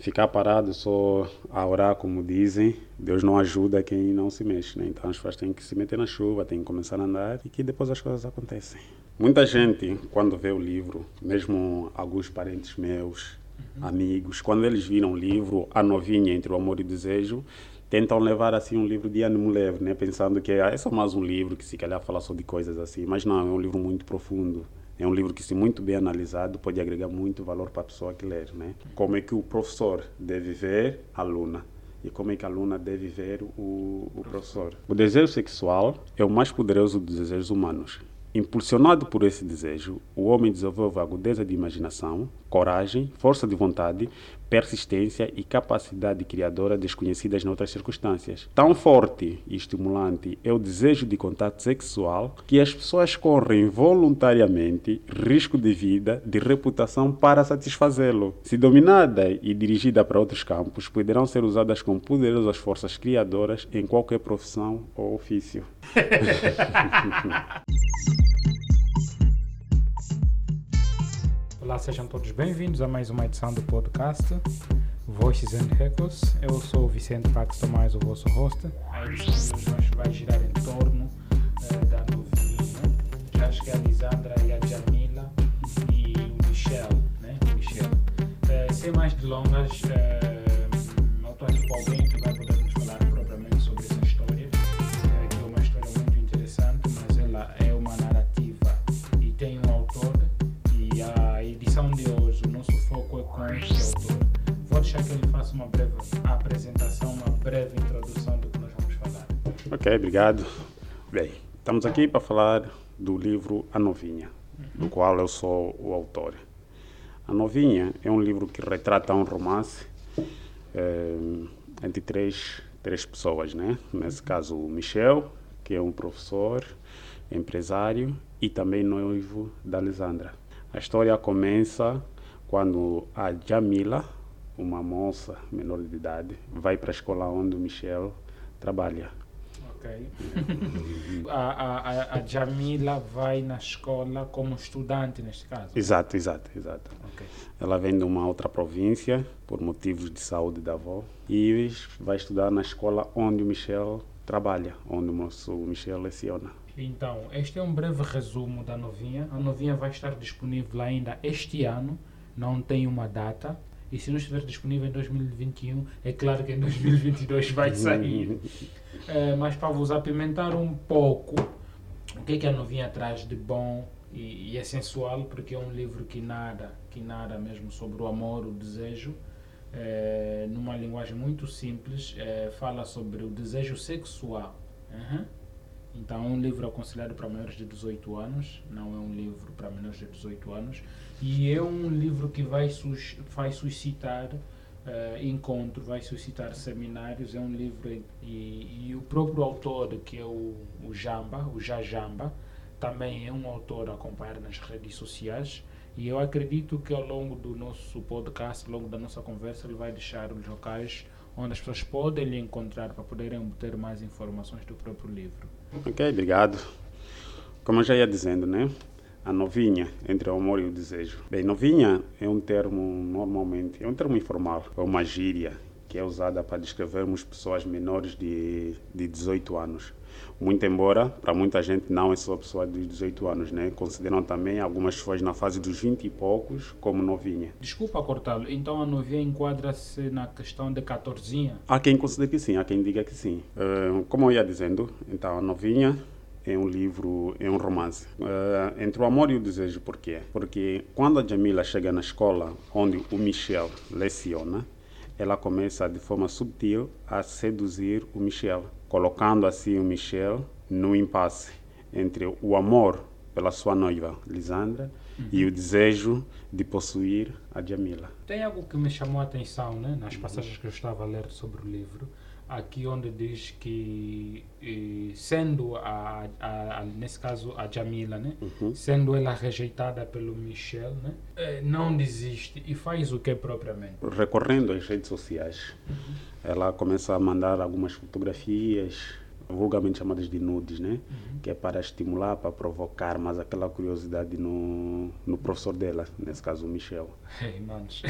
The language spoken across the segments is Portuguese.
Ficar parado só a orar, como dizem, Deus não ajuda quem não se mexe, né? Então as pessoas têm que se meter na chuva, têm que começar a andar e que depois as coisas acontecem. Muita gente, quando vê o livro, mesmo alguns parentes meus, uhum. amigos, quando eles viram o livro A Novinha entre o Amor e o Desejo, tentam levar assim um livro de ânimo leve, né? Pensando que é só mais um livro que se calhar fala só de coisas assim, mas não, é um livro muito profundo é um livro que, se muito bem analisado, pode agregar muito valor para a pessoa que lê. Né? Como é que o professor deve ver a aluna e como é que a aluna deve ver o, o professor. O desejo sexual é o mais poderoso dos desejos humanos. Impulsionado por esse desejo, o homem desenvolve agudeza de imaginação, coragem, força de vontade, persistência e capacidade criadora desconhecidas noutras circunstâncias. Tão forte e estimulante é o desejo de contato sexual que as pessoas correm voluntariamente risco de vida, de reputação para satisfazê-lo. Se dominada e dirigida para outros campos, poderão ser usadas com poderosas forças criadoras em qualquer profissão ou ofício. Olá, sejam todos bem-vindos a mais uma edição do podcast Voices and Records. Eu sou o Vicente Pax Tomás, o vosso host. A edição de hoje vai girar em torno uh, da novinha. Já acho que é a Lisandra e a Jamila e o Michel, né? O Michel. Uh, sem mais delongas, uh, eu estou aqui com alguém que vai poder Ok, obrigado. Bem, estamos aqui para falar do livro A Novinha, do qual eu sou o autor. A Novinha é um livro que retrata um romance é, entre três, três pessoas, né? Nesse caso, o Michel, que é um professor, empresário e também noivo da Alessandra. A história começa quando a Jamila, uma moça menor de idade, vai para a escola onde o Michel trabalha. Ok. a, a, a, Jamila vai na escola como estudante, neste caso? Exato, exato, exato. Okay. Ela vem de uma outra província, por motivos de saúde da avó, e vai estudar na escola onde o Michel trabalha, onde o nosso Michel leciona. Então, este é um breve resumo da novinha. A novinha vai estar disponível ainda este ano, não tem uma data. E se não estiver disponível em 2021, é claro que em 2022 vai sair. é, mas para vos apimentar um pouco, o que é que a novinha traz de bom e, e é sensual, porque é um livro que narra, que narra mesmo sobre o amor, o desejo, é, numa linguagem muito simples, é, fala sobre o desejo sexual. Uhum então é um livro aconselhado para maiores de 18 anos, não é um livro para menores de 18 anos, e é um livro que vai, sus vai suscitar uh, encontro, vai suscitar seminários, é um livro e, e o próprio autor, que é o, o Jamba, o Jajamba, também é um autor a acompanhar nas redes sociais, e eu acredito que ao longo do nosso podcast, ao longo da nossa conversa, ele vai deixar os locais onde as pessoas podem lhe encontrar para poderem ter mais informações do próprio livro. Ok, obrigado. Como eu já ia dizendo, né? A novinha entre o amor e o desejo. Bem, novinha é um termo normalmente, é um termo informal, é uma gíria que é usada para descrevermos pessoas menores de, de 18 anos. Muito embora, para muita gente, não é só pessoa de 18 anos, né? Consideram também algumas pessoas na fase dos 20 e poucos como novinha. Desculpa cortá-lo, então a novinha enquadra-se na questão de 14? Há quem considere que sim, há quem diga que sim. Uh, como eu ia dizendo, então a novinha é um livro, é um romance. Uh, entre o amor e o desejo, por quê? Porque quando a Jamila chega na escola onde o Michel leciona, ela começa de forma subtil a seduzir o Michel colocando assim o Michel no impasse entre o amor pela sua noiva, Lisandra, uhum. e o desejo de possuir a Jamila. Tem algo que me chamou a atenção né, nas passagens que eu estava a ler sobre o livro, aqui onde diz que, eh, sendo, a, a, a, nesse caso, a Jamila, né, uhum. sendo ela rejeitada pelo Michel, né, eh, não desiste e faz o que propriamente? Recorrendo às redes sociais. Uhum ela começa a mandar algumas fotografias vulgarmente chamadas de nudes, né? Uhum. Que é para estimular, para provocar mais aquela curiosidade no, no professor dela, nesse caso o Michel. Hey, manos.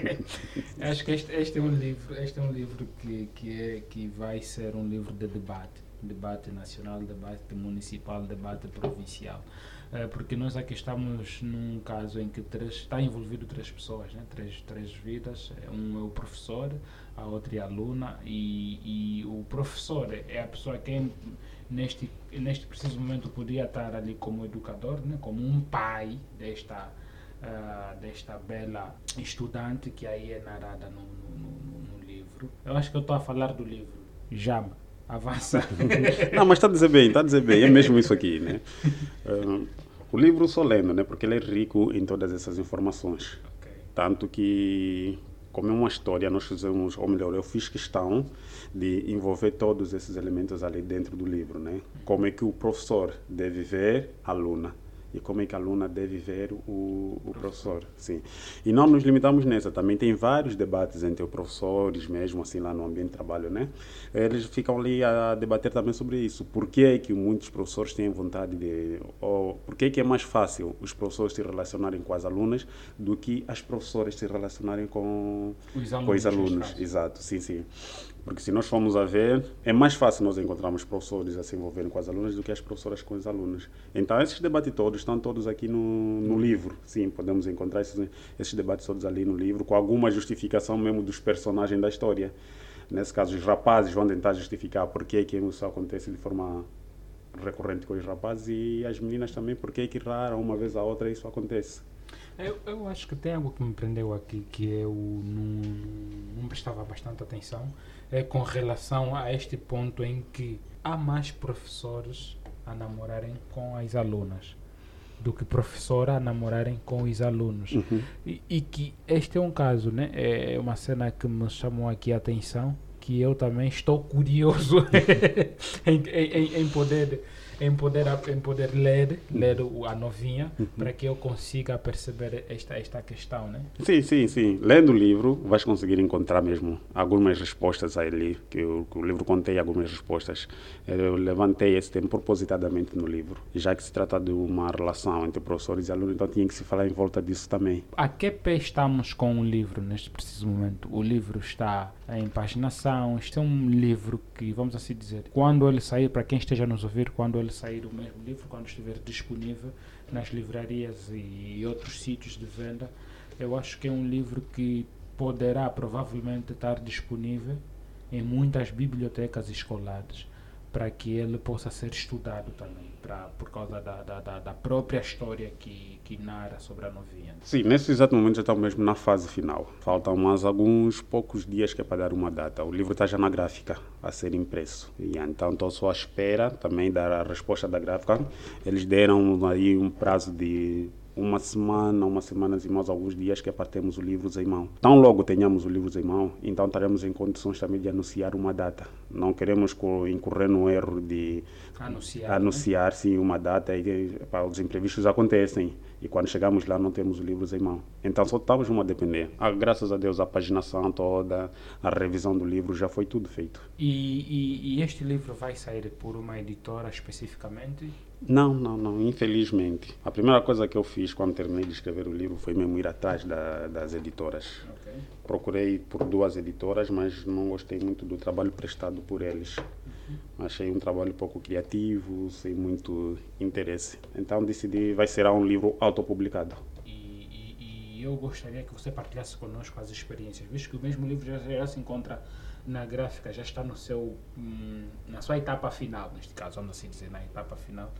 Acho que este, este, é um livro, este é um livro que, que, é, que vai ser um livro de debate. Debate nacional, debate municipal, debate provincial. Eh, porque nós aqui estamos num caso em que três, está envolvido três pessoas, né? três, três vidas. Um é o professor, a outra é aluna, e, e o professor é a pessoa que neste, neste preciso momento podia estar ali como educador, né? como um pai desta, uh, desta bela estudante que aí é narrada no, no, no, no livro. Eu acho que eu estou a falar do livro. Já avança. Não, mas está a dizer bem, está a dizer bem, é mesmo isso aqui, né? Uh, o livro sou lendo, né? Porque ele é rico em todas essas informações. Okay. Tanto que, como é uma história, nós fizemos, ou melhor, eu fiz questão de envolver todos esses elementos ali dentro do livro, né? Como é que o professor deve ver a aluna e como é que a aluna deve ver o, o professor. Sim. E não nos limitamos nessa, também tem vários debates entre os professores, mesmo assim lá no ambiente de trabalho, né? Eles ficam ali a debater também sobre isso. Por que é que muitos professores têm vontade de... ou por que é que é mais fácil os professores se relacionarem com as alunas do que as professoras se relacionarem com os alunos? Com os alunos. Exato, sim, sim. Porque se nós formos a ver, é mais fácil nós encontrarmos professores a se envolverem com as alunas do que as professoras com os alunos. Então, esses debates todos estão todos aqui no, no livro. Sim, podemos encontrar esses, esses debates todos ali no livro, com alguma justificação mesmo dos personagens da história. Nesse caso, os rapazes vão tentar justificar por que, isso acontece de forma recorrente com os rapazes e as meninas também, por que, rara, uma vez a outra, isso acontece. Eu, eu acho que tem algo que me prendeu aqui que eu não, não prestava bastante atenção é com relação a este ponto em que há mais professores a namorarem com as alunas do que professora a namorarem com os alunos. Uhum. E, e, que este é um caso, né? É uma cena que me chamou aqui a atenção, que eu também estou curioso em, em, em poder em poder, em poder ler, ler a novinha, uhum. para que eu consiga perceber esta, esta questão, né? Sim, sim, sim. Lendo o livro, vais conseguir encontrar mesmo algumas respostas ali, que, eu, que o livro contém algumas respostas. Eu levantei esse tema propositadamente no livro, já que se trata de uma relação entre professores e alunos, então tinha que se falar em volta disso também. A que pé estamos com o livro neste preciso momento? O livro está em paginação, este é um livro que, vamos assim dizer, quando ele sair, para quem esteja a nos ouvir, quando ele ele sair o mesmo livro quando estiver disponível nas livrarias e outros sítios de venda. Eu acho que é um livro que poderá provavelmente estar disponível em muitas bibliotecas escolares para que ele possa ser estudado também, pra, por causa da, da, da, própria história que, que narra sobre a novinha. Sim, nesse exato momento já estamos mesmo na fase final. Faltam mais alguns poucos dias que é para dar uma data. O livro está já na gráfica a ser impresso. E então estou só à espera também da resposta da gráfica. Eles deram aí um prazo de uma semana, uma semana e mais alguns dias que para termos o livro em mão. Tão logo tenhamos o livro em mão, então estaremos em condições também de anunciar uma data. Não queremos incorrer no erro de anunciar, anunciar né? sim, uma data e para os imprevistos acontecem e quando chegamos lá não temos os livros em mão. Então só estamos a depender. Ah, graças a Deus a paginação toda, a revisão do livro já foi tudo feito. E, e, e este livro vai sair por uma editora especificamente? Não, não, não, infelizmente. A primeira coisa que eu fiz quando terminei de escrever o livro foi mesmo ir atrás da, das editoras. Okay. Procurei por duas editoras, mas não gostei muito do trabalho prestado por eles. Uhum. Achei um trabalho pouco criativo, sem muito interesse. Então decidi, vai ser um livro autopublicado. E, e, e eu gostaria que você partilhasse conosco as experiências, visto que o mesmo livro já, já se encontra na gráfica já está no seu hum, na sua etapa final, neste caso, vamos assim dizer, na etapa final.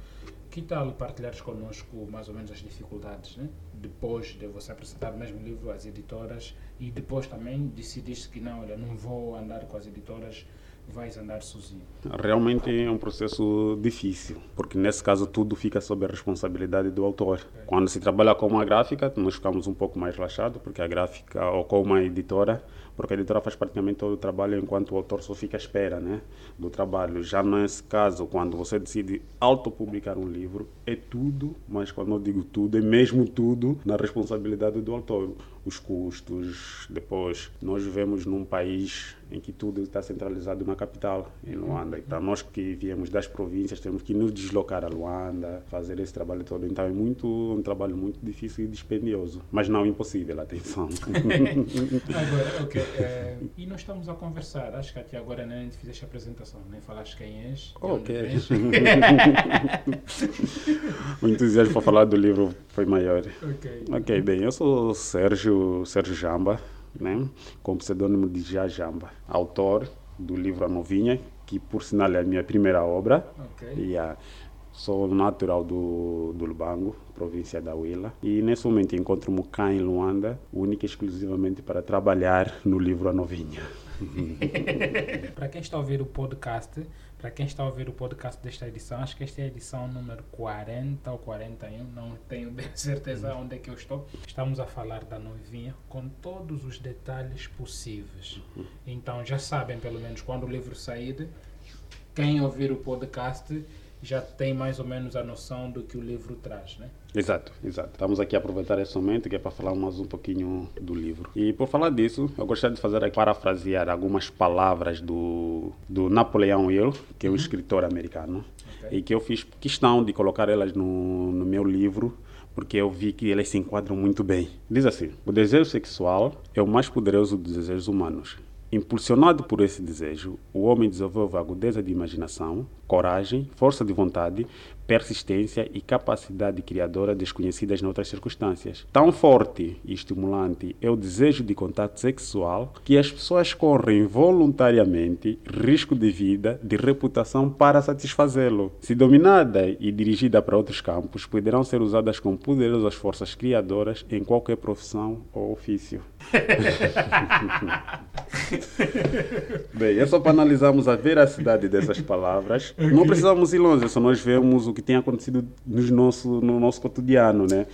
Que tal partilhares connosco mais ou menos as dificuldades, né? depois de você apresentar o mesmo livro às editoras e depois também decidiste que não, olha, não vou andar com as editoras, vais andar sozinho? Realmente é um processo difícil, porque nesse caso tudo fica sob a responsabilidade do autor. É. Quando se trabalha com uma gráfica, nós ficamos um pouco mais relaxados, porque a gráfica, ou com uma editora, porque a editora faz praticamente todo o trabalho enquanto o autor só fica à espera né, do trabalho. Já nesse caso, quando você decide autopublicar um livro, é tudo, mas quando eu digo tudo, é mesmo tudo na responsabilidade do autor. os custos. Depois, nós vivemos num país em que tudo está centralizado na capital, em Luanda. Então, nós que viemos das províncias temos que nos deslocar a Luanda, fazer esse trabalho todo. Então, é muito um trabalho muito difícil e dispendioso, mas não impossível, atenção. agora, ok. É, e nós estamos a conversar. Acho que até agora nem te fizeste a apresentação, nem falaste quem és. Ok. o entusiasmo para falar do livro foi maior. Ok. Ok, bem, eu sou Sérgio, Sérgio Jamba né, com o pseudônimo de Jajamba, autor do livro A Novinha, que por sinal é a minha primeira obra. Okay. E, uh, sou natural do, do Lubango, província da Huila, e nesse momento encontro-me cá em Luanda, única e exclusivamente para trabalhar no livro A Novinha. para quem está a ouvir o podcast, para quem está a ouvir o podcast desta edição, acho que esta é a edição número 40 ou 41, não tenho bem certeza onde é que eu estou. Estamos a falar da noivinha com todos os detalhes possíveis. Então já sabem, pelo menos, quando o livro sair, quem ouvir o podcast já tem mais ou menos a noção do que o livro traz, né? Exato, exato. Estamos aqui a aproveitar esse momento que é para falar mais um pouquinho do livro. E por falar disso, eu gostaria de fazer aqui parafrasear algumas palavras do, do Napoleão Hill, que é um uhum. escritor americano, okay. e que eu fiz questão de colocar elas no, no meu livro porque eu vi que elas se enquadram muito bem. Diz assim: o desejo sexual é o mais poderoso dos desejos humanos. Impulsionado por esse desejo, o homem desenvolve agudeza de imaginação, coragem, força de vontade, persistência e capacidade criadora desconhecidas noutras circunstâncias. Tão forte e estimulante é o desejo de contato sexual que as pessoas correm voluntariamente risco de vida, de reputação para satisfazê-lo. Se dominada e dirigida para outros campos, poderão ser usadas com poderosas forças criadoras em qualquer profissão ou ofício. Bem, é só para analisarmos a veracidade dessas palavras. Não precisamos ir longe, só nós vemos o que tem acontecido nos nosso, no nosso cotidiano, né?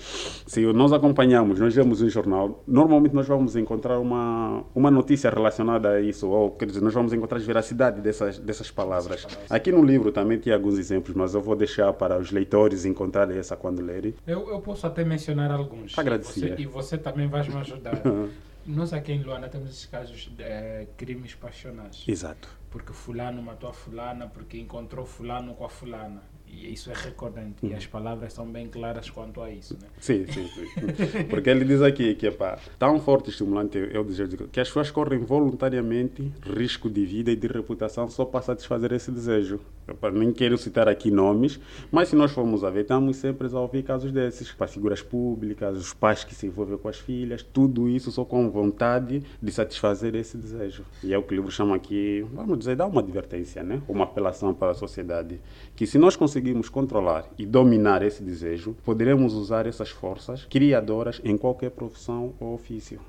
Se nós acompanhamos, nós vemos um jornal, normalmente nós vamos encontrar uma, uma notícia relacionada a isso, ou quer dizer, nós vamos encontrar a veracidade dessas, dessas palavras. Aqui no livro também tem alguns exemplos, mas eu vou deixar para os leitores encontrarem essa quando lerem. Eu, eu posso até mencionar alguns. Agradecer. E você, também vai me ajudar. Nós aqui em Luanda temos esses casos de é, crimes passionais. Exato. Porque fulano matou a fulana porque encontrou fulano com a fulana. E isso é recordante. E as palavras são bem claras quanto a isso. Né? Sim, sim, sim. Porque ele diz aqui que é pá, tão forte e estimulante é o desejo que as pessoas correm voluntariamente risco de vida e de reputação só para satisfazer esse desejo. Eu, nem quero citar aqui nomes, mas se nós formos a ver, estamos sempre a ouvir casos desses. Para figuras públicas, os pais que se envolvem com as filhas, tudo isso só com vontade de satisfazer esse desejo. E é o que o livro chama aqui, vamos dizer, dá uma advertência, né? uma apelação para a sociedade. Que se nós conseguirmos conseguimos controlar e dominar esse desejo, poderemos usar essas forças criadoras em qualquer profissão ou ofício.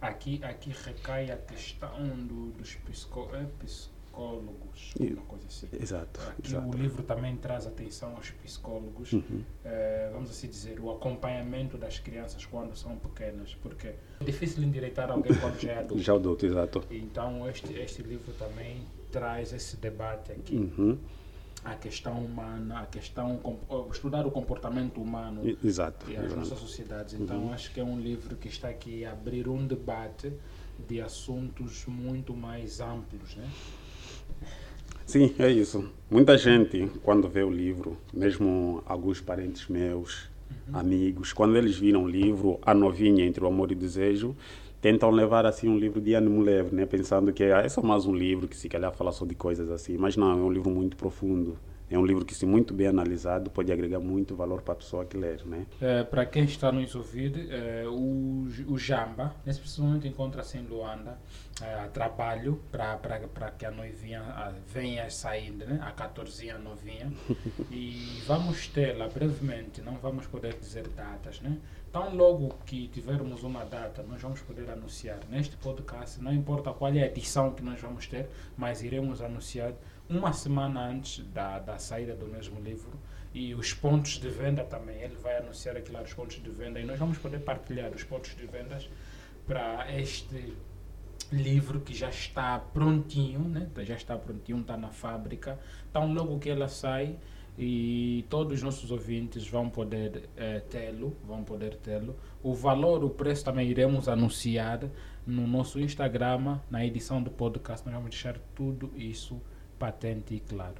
Aqui, aqui recai a questão do, dos é, psicólogos, uma coisa assim. Exato. Aqui exato. o livro também traz atenção aos psicólogos, uhum. é, vamos assim dizer, o acompanhamento das crianças quando são pequenas, porque é difícil endireitar alguém quando já é adulto. Já adulto, exato. Então este, este livro também traz esse debate aqui. Uhum a questão humana, a questão estudar o comportamento humano exato, e as exato. nossas sociedades. Então uhum. acho que é um livro que está aqui a abrir um debate de assuntos muito mais amplos, né? Sim, é isso. Muita gente, quando vê o livro, mesmo alguns parentes meus, uhum. amigos, quando eles viram o livro A Novinha entre o Amor e o Desejo, tentam levar assim um livro de ânimo leve, né? pensando que ah, é só mais um livro que se calhar fala só de coisas assim, mas não, é um livro muito profundo. É um livro que, se muito bem analisado, pode agregar muito valor para a pessoa que ler. Né? É, para quem está nos ouvindo, é, o, o Jamba, nesse preciso momento, encontra-se em Luanda, é, a trabalho para que a noivinha a, venha saindo, né? a 14 a novinha. e vamos tê-la brevemente, não vamos poder dizer datas, né? Tão logo que tivermos uma data, nós vamos poder anunciar neste podcast, não importa qual é a edição que nós vamos ter, mas iremos anunciar uma semana antes da, da saída do mesmo livro e os pontos de venda também. Ele vai anunciar aqui lá os pontos de venda e nós vamos poder partilhar os pontos de vendas para este livro que já está prontinho, né? já está prontinho, está na fábrica. Então, logo que ela sai, e todos os nossos ouvintes vão poder eh, tê-lo, vão poder tê-lo. O valor, o preço também iremos anunciar no nosso Instagram, na edição do podcast. Nós vamos deixar tudo isso patente e claro.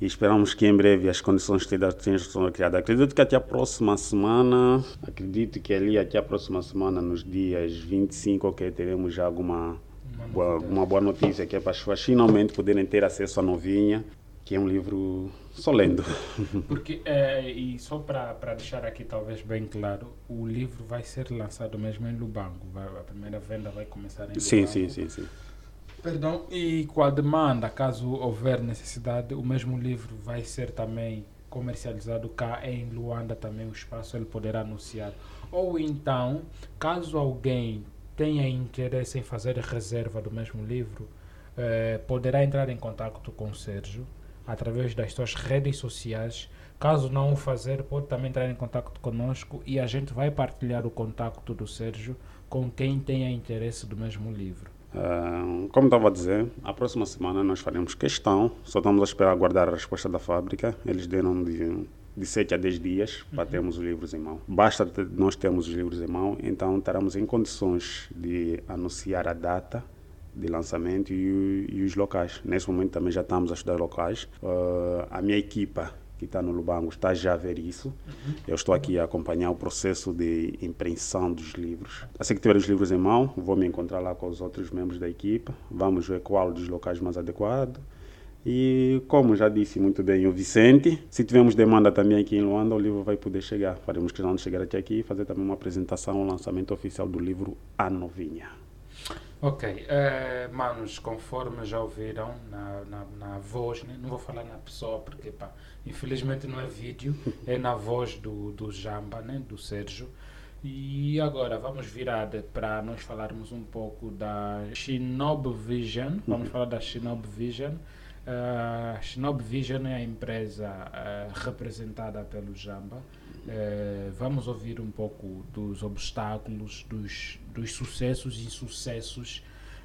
E esperamos que em breve as condições sejam criadas. Acredito que até a próxima semana, acredito que ali até a próxima semana, nos dias 25, ok, teremos já alguma Uma boa, uma boa notícia que é para as pessoas finalmente poderem ter acesso à novinha, que é um livro só lendo. Porque, eh, e só para deixar aqui talvez bem claro, o livro vai ser lançado mesmo em Lubango. Vai- a primeira venda vai começar em Lubango. sim, sim, sim, sim. Perdão, e com a demanda, caso houver necessidade, o mesmo livro vai ser também comercializado cá em Luanda também o espaço ele poderá anunciar. Ou então, caso alguém tenha interesse em fazer reserva do mesmo livro, eh, poderá entrar em contato com o Sérgio através das suas redes sociais. Caso não o fazer, pode também entrar em contato conosco e a gente vai partilhar o contato do Sérgio com quem tenha interesse do mesmo livro. Ah, como estava a dizer, a próxima semana nós faremos questão, só estamos a esperar aguardar a resposta da fábrica. Eles deram de, de 7 a 10 dias para termos os livros em mão. Basta nós termos os livros em mão, então estaremos em condições de anunciar a data de lançamento e, e os locais. Nesse momento também já estamos a estudar locais. Ah, a minha equipa que está no Lubango está já a ver isso. Eu estou aqui a acompanhar o processo de impressão dos livros. Assim que tiver os livros em mão, vou me encontrar lá com os outros membros da equipa. Vamos ver qual dos locais mais adequado. E como já disse muito bem o Vicente, se tivermos demanda também aqui em Luanda, o livro vai poder chegar. Faremos questão de chegar até aqui e fazer também uma apresentação, um lançamento oficial do livro A Novinha. Ok, eh, manos, conforme já ouviram na, na, na voz, né? não vou falar na pessoa porque pá, infelizmente não é vídeo, é na voz do, do Jamba, né? do Sérgio. E agora vamos virar para nós falarmos um pouco da Shinobi Vision. Vamos falar da Shinobi Vision. A Shinobi Vision é a empresa eh, representada pelo Jamba. Eh, vamos ouvir um pouco dos obstáculos, dos, dos sucessos e insucessos,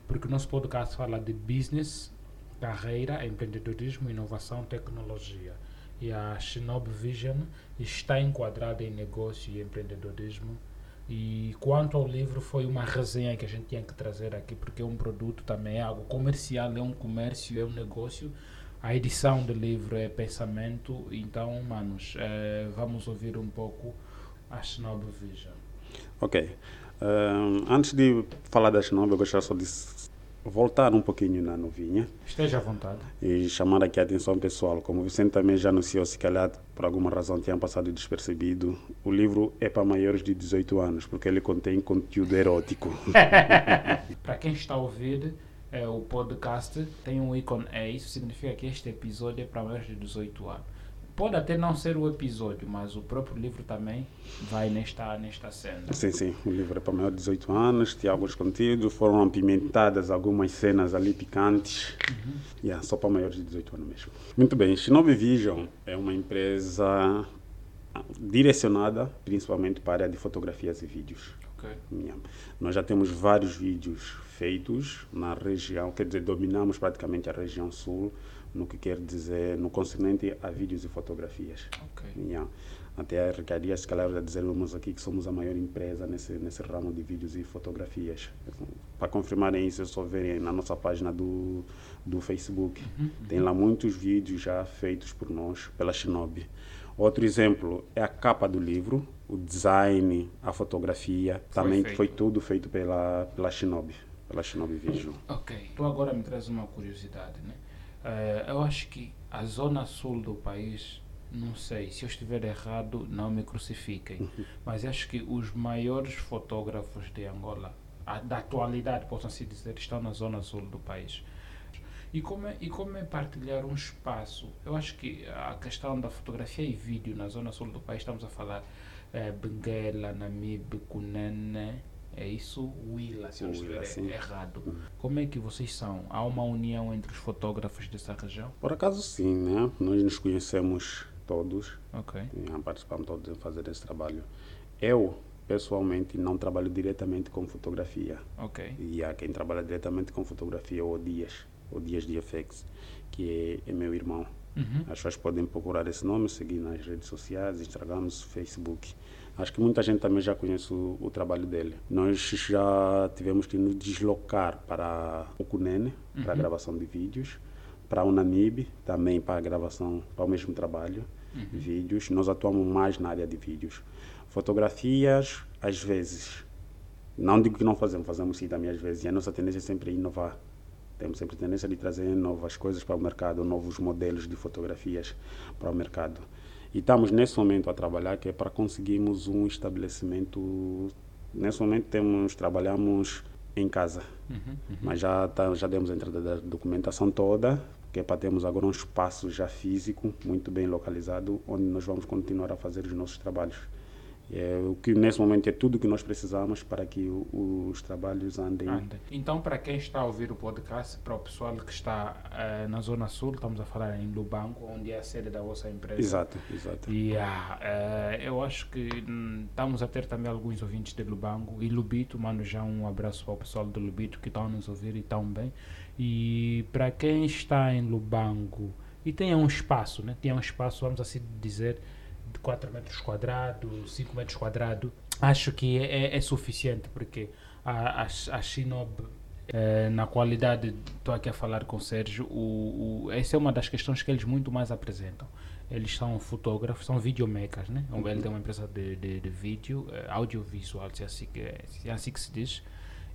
porque o nosso podcast fala de business, carreira, empreendedorismo, inovação, tecnologia. E a Shinobi Vision está enquadrada em negócio e empreendedorismo. E quanto ao livro, foi uma resenha que a gente tinha que trazer aqui, porque é um produto também, é algo comercial, é um comércio, é um negócio. A edição do livro é pensamento, então, manos, eh, vamos ouvir um pouco a Shinobi Vision. Ok. Ahn, antes de falar da Shinobi, eu gostaria só de voltar um pouquinho na novinha Esteja à vontade. e chamar aqui a atenção pessoal. Como o Vicente também já anunciou, se calhar por alguma razão tinha passado despercebido, o livro é para maiores de 18 anos, porque ele contém conteúdo erótico. Para quem está a ouvir eh, o podcast, tem um ícone E, isso significa que este episódio é para maiores de 18 anos. Pode até não ser o episódio, mas o próprio livro também vai nesta, nesta cena. Sim, sim, o livro é para maiores de 18 anos, tem alguns conteúdos, foram apimentadas algumas cenas ali picantes. Yeah, só para maiores de 18 anos mesmo. Muito bem, Shinobi Vision é uma empresa direcionada principalmente para a área de fotografias e vídeos. Ok. Yeah. Nós já temos vários vídeos feitos na região, quer dizer, dominamos praticamente a região sul, no que quer dizer, no concernente a vídeos e fotografias. Ok. Yeah. Até arriscaria, se calhar, a dizermos aqui que somos a maior empresa nesse, nesse ramo de vídeos e fotografias. Para confirmarem isso, é só verem na nossa página do, do Facebook. Tem lá muitos vídeos já feitos por nós, pela Shinobi. Outro exemplo é a capa do livro, o design, a fotografia, Foi também feito. foi tudo feito pela, pela Shinobi, pela Shinobi Vision. Ok. Tu agora me traz uma curiosidade, né? Eh, eu acho que a zona sul do país, não sei, se eu estiver errado, não me crucifiquem, mas acho que os maiores fotógrafos de Angola, a- da atualidade, posso assim dizer, estão na zona sul do país. E como, é, e como é partilhar um espaço? Eu acho que a questão da fotografia e vídeo na zona sul do país, estamos a falar eh, Benguela, Namibe, Cunene, é isso? Willa, se eu estiver sim. errado. Como é que vocês são? Há uma união entre os fotógrafos dessa região? Por acaso sim, né? Nós nos conhecemos todos, Ok. e participamos todos em fazer esse trabalho. Eu, pessoalmente, não trabalho diretamente com fotografia. Ok. E há quem trabalha diretamente com fotografia, o Dias, o Dias de FX, que é, é meu irmão. Uhum. As pessoas podem procurar esse nome, seguir nas redes sociais, Instagram, Facebook. Acho que muita gente também já conhece o, o trabalho dele. Nós já tivemos que nos deslocar para o Cunene, para a Uhum. gravação de vídeos, para o Namib, também para a gravação, para o mesmo trabalho, Uhum. vídeos. Nós atuamos mais na área de vídeos. Fotografias, às vezes. Não digo que não fazemos, fazemos sim também às vezes. E a nossa tendência é sempre inovar. Temos sempre tendência de trazer novas coisas para o mercado, novos modelos de fotografias para o mercado. E estamos nesse momento a trabalhar que é para conseguirmos um estabelecimento. Nesse momento temos trabalhamos em casa, Uhum. Uhum. mas já tá, já demos a entrada da documentação toda, que é para termos agora um espaço já físico muito bem localizado, onde nós vamos continuar a fazer os nossos trabalhos. É, o que nesse momento é tudo que nós precisamos para que o- os trabalhos andem. Anda. Então, para quem está a ouvir o podcast, para o pessoal que está eh, na Zona Sul, estamos a falar em Lubango, onde é a sede da vossa empresa. Exato, exato. E ah, eh, eu acho que hum, estamos a ter também alguns ouvintes de Lubango e Lubito. Mando já um abraço para o pessoal de Lubito que estão a nos ouvir e estão bem. E para quem está em Lubango e tem um espaço, né? tem um espaço, vamos assim dizer, de 4 metros quadrados, 5 metros quadrados, acho que é, é suficiente porque a, a, a Shinob eh, na qualidade, estou aqui a falar com o Sérgio, o, o, essa é uma das questões que eles muito mais apresentam. Eles são fotógrafos, são videomakers, né? Uhum. Ele tem uma empresa de, de, de vídeo, eh, audiovisual, se é, assim que, se é assim que se diz.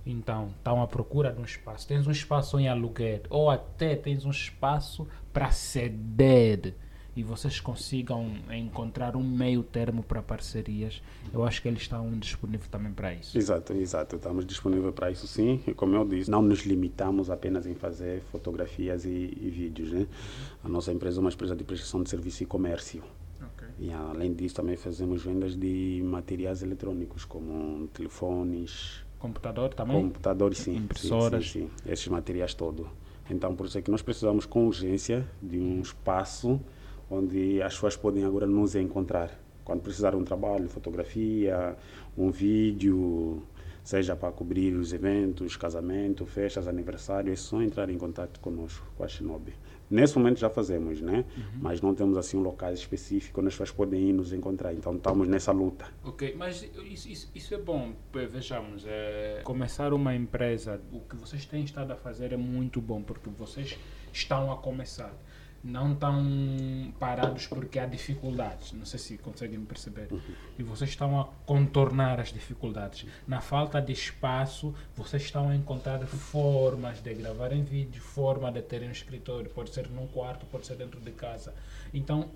Então, estão à procura de um espaço. Tens um espaço em aluguel, ou até tens um espaço para ceder e vocês consigam encontrar um meio termo para parcerias, eu acho que eles estão disponíveis também para isso. Exato, exato. Estamos disponíveis para isso sim. E como eu disse, não nos limitamos apenas em fazer fotografias e, e vídeos. Né? A nossa empresa é uma empresa de prestação de serviço e comércio. E além disso, também fazemos vendas de materiais eletrônicos, como telefones, Computador também? computadores, sim. sim, Impressoras. Sim, sim, esses materiais todos. Então, por isso é que nós precisamos com urgência de um espaço onde as pessoas podem agora nos encontrar. Quando precisar de um trabalho, fotografia, um vídeo, seja para cobrir os eventos, casamento, festas, aniversário, é só entrar em contato conosco, com a Shinobi. Nesse momento já fazemos, né? Mas não temos assim um local específico onde as pessoas podem ir nos encontrar. Então estamos nessa luta. Ok, mas isso, isso, isso é bom. Vejamos, é, começar uma empresa, o que vocês têm estado a fazer é muito bom, porque vocês estão a começar. Não estão parados porque há dificuldades. Não sei se conseguem perceber. E vocês estão a contornar as dificuldades. Na falta de espaço, vocês estão a encontrar formas de gravar em vídeo, forma de terem um escritório. Pode ser num quarto, pode ser dentro de casa. Então,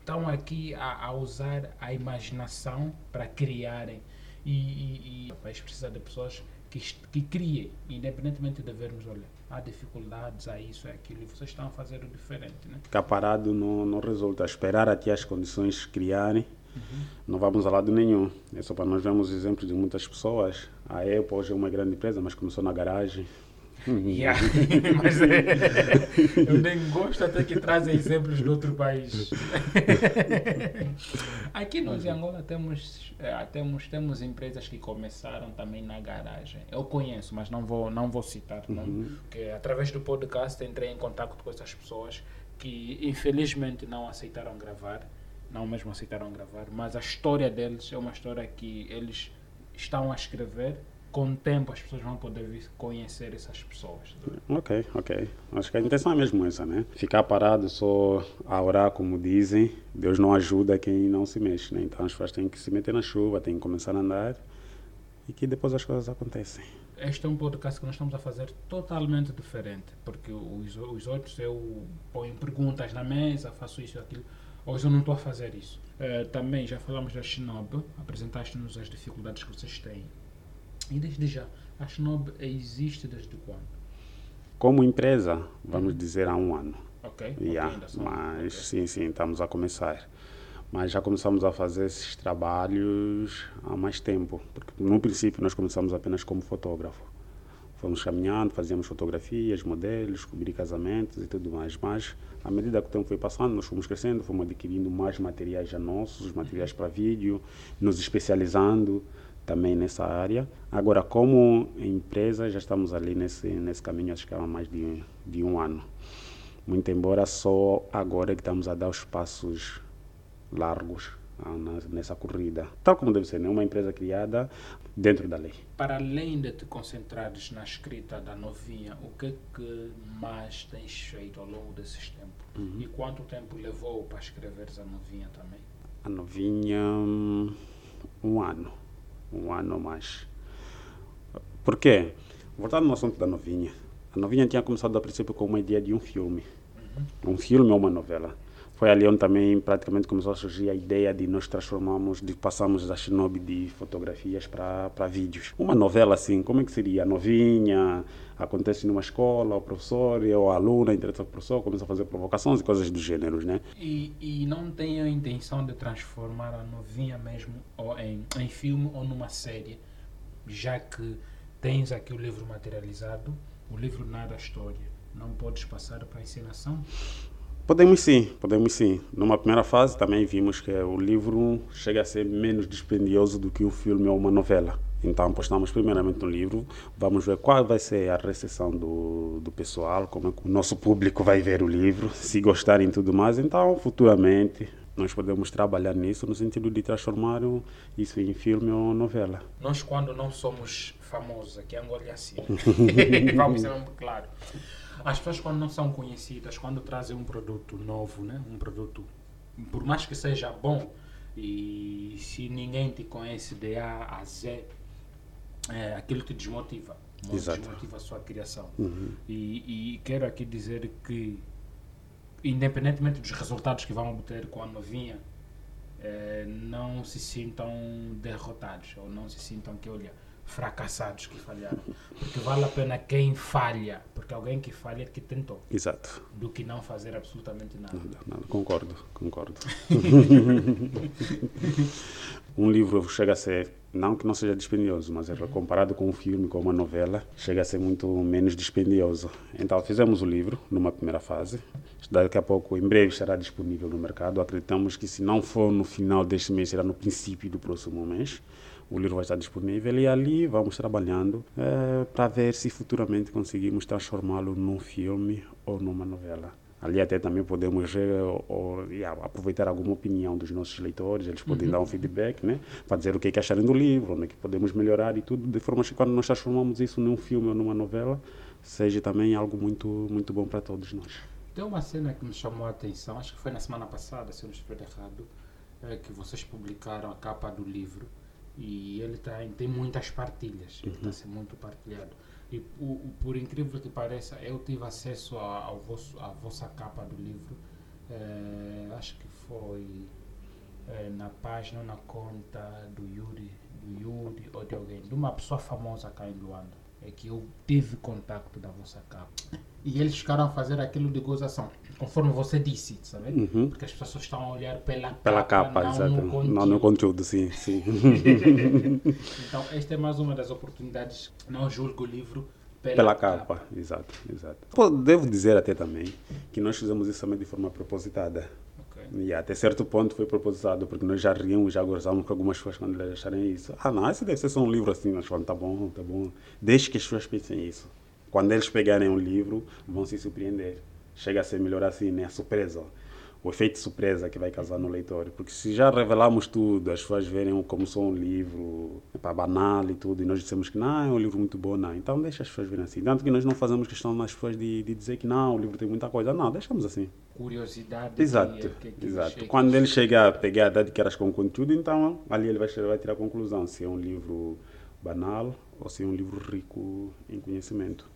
estão aqui a, a usar a imaginação para criarem. E, e, e precisa de pessoas que, que criem, independentemente de vermos, olha, há dificuldades, há isso, há aquilo, e vocês estão a fazer o diferente, né? Ficar parado não, não resulta. Esperar até as condições criarem, não vamos a lado nenhum. É só para nós vermos exemplos de muitas pessoas. A Apple hoje é uma grande empresa, mas começou na garagem. Yeah. Mas é, eu nem gosto até que trazem exemplos de outro país. Aqui nós em Angola temos, eh, temos, temos empresas que começaram também na garagem. Eu conheço, mas não vou, não vou citar. Não, porque através do podcast entrei em contato com essas pessoas que infelizmente não aceitaram gravar, não mesmo aceitaram gravar, mas a história deles é uma história que eles estão a escrever. Com o tempo as pessoas vão poder conhecer essas pessoas. Ok, ok. Acho que a intenção é mesmo essa, né? Ficar parado só a orar, como dizem, Deus não ajuda quem não se mexe, né? Então as pessoas têm que se meter na chuva, têm que começar a andar e que depois as coisas acontecem. Este é um podcast que nós estamos a fazer totalmente diferente, porque os, os outros eu ponho perguntas na mesa, faço isso e aquilo. Hoje eu não estou a fazer isso. Eh, também já falamos da Shinob, apresentaste-nos as dificuldades que vocês têm. E desde já, a Shinob existe desde quando? Como empresa, vamos dizer há um ano. Ok? Yeah, são- mas ok. sim, sim, estamos a começar. Mas já começamos a fazer esses trabalhos há mais tempo. Porque no princípio nós começamos apenas como fotógrafo. Fomos caminhando, fazíamos fotografias, modelos, cobrir casamentos e tudo mais. Mas à medida que o tempo foi passando, nós fomos crescendo, fomos adquirindo mais materiais já nossos, materiais para vídeo, nos especializando também nessa área. Agora, como empresa, já estamos ali nesse, nesse caminho, acho que há mais de, de um ano. Muito embora só agora que estamos a dar os passos largos ah, nessa corrida. Tal como deve ser, né? uma empresa criada dentro da lei. Para além de te concentrares na escrita da novinha, o que, que mais tens feito ao longo desses tempos? Uhum. E quanto tempo levou para escreveres a novinha também? A novinha, um ano. Um ano ou mais. Por quê? Voltando no assunto da novinha. A novinha tinha começado a princípio com uma ideia de um filme. Uhum. Um filme ou uma novela foi ali onde também praticamente começou a surgir a ideia de nós transformarmos, de passarmos a Shinobi de fotografias para vídeos. Uma novela assim, como é que seria? A novinha, acontece numa escola, o professor ou a aluna interessa o professor, começa a fazer provocações e coisas do gênero, né? E, e não tem a intenção de transformar a novinha mesmo ou em, em filme ou numa série, já que tens aqui o livro materializado, o livro nada história, não podes passar para a encenação? Podemos sim, podemos sim. Numa primeira fase também vimos que o livro chega a ser menos dispendioso do que um filme ou uma novela. Então apostamos primeiramente no livro, vamos ver qual vai ser a recepção do, do pessoal, como é que o nosso público vai ver o livro, se gostarem e tudo mais. Então futuramente nós podemos trabalhar nisso no sentido de transformar isso em filme ou novela. Nós quando não somos famosos aqui em Angola é assim, vamos ser muito claro. As pessoas quando não são conhecidas, quando trazem um produto novo, né? um produto, por mais que seja bom, e se ninguém te conhece de A a Z, é, aquilo te desmotiva. Exato. Desmotiva a sua criação. Uhum. E, e quero aqui dizer que, independentemente dos resultados que vão obter com a novinha, é, não se sintam derrotados ou não se sintam que, olha, fracassados que falharam. Porque vale a pena quem falha, porque alguém que falha é que tentou. Exato. Do que não fazer absolutamente nada. Nada, nada. Concordo, concordo. um livro chega a ser, não que não seja dispendioso, mas é comparado com um filme, com uma novela, chega a ser muito menos dispendioso. Então fizemos o livro numa primeira fase. Daqui a pouco, em breve, estará disponível no mercado. Acreditamos que se não for no final deste mês, será no princípio do próximo mês o livro vai estar disponível e ali vamos trabalhando é, para ver se futuramente conseguimos transformá-lo num filme ou numa novela. Ali até também podemos ver, ou, yeah, aproveitar alguma opinião dos nossos leitores, eles podem uhum. dar um feedback, né? para dizer o que, é que acharem do livro, onde é que podemos melhorar e tudo, de forma que quando nós transformamos isso num filme ou numa novela, seja também algo muito, muito bom para todos nós. Tem uma cena que me chamou a atenção, acho que foi na semana passada, se eu não estiver errado, é que vocês publicaram a capa do livro e ele tem, tem muitas partilhas, uhum. está a ser muito partilhado. E o, o, por incrível que pareça, eu tive acesso a, ao vosso, à vossa capa do livro, é, acho que foi é, na página, na conta do Yuri, do Yuri ou de alguém, de uma pessoa famosa cá em Luanda é que eu tive contato da vossa capa. E eles ficaram a fazer aquilo de gozação, conforme você disse, sabe? Uhum. Porque as pessoas estão a olhar pela, pela capa, capa não exato. no conteúdo. Não no conteúdo, sim, sim. então, esta é mais uma das oportunidades. Não julgo o livro pela, pela capa. capa. Exato, exato. Pô, devo dizer até também que nós fizemos isso também de forma propositada. E até certo ponto foi propositado, porque nós já ríamos, já gozávamos com algumas pessoas quando eles acharem isso. Ah, não, esse deve ser só um livro assim. Nós falamos, tá bom, tá bom. Deixe que as pessoas pensem isso. Quando eles pegarem um livro, vão se surpreender. Chega a ser melhor assim, né? A surpresa o efeito surpresa que vai causar no leitor. Porque se já revelamos tudo, as pessoas verem como só um livro para banal e tudo, e nós dissemos que não, é um livro muito bom, não. Então deixa as pessoas verem assim. Tanto que nós não fazemos questão nas pessoas de, de dizer que não, o livro tem muita coisa. Não, deixamos assim. Curiosidade. Exato, que, que exato. Quando ele chegar a pegar a data que eras com conteúdo, então ali ele vai, vai tirar a conclusão se é um livro banal ou se é um livro rico em conhecimento.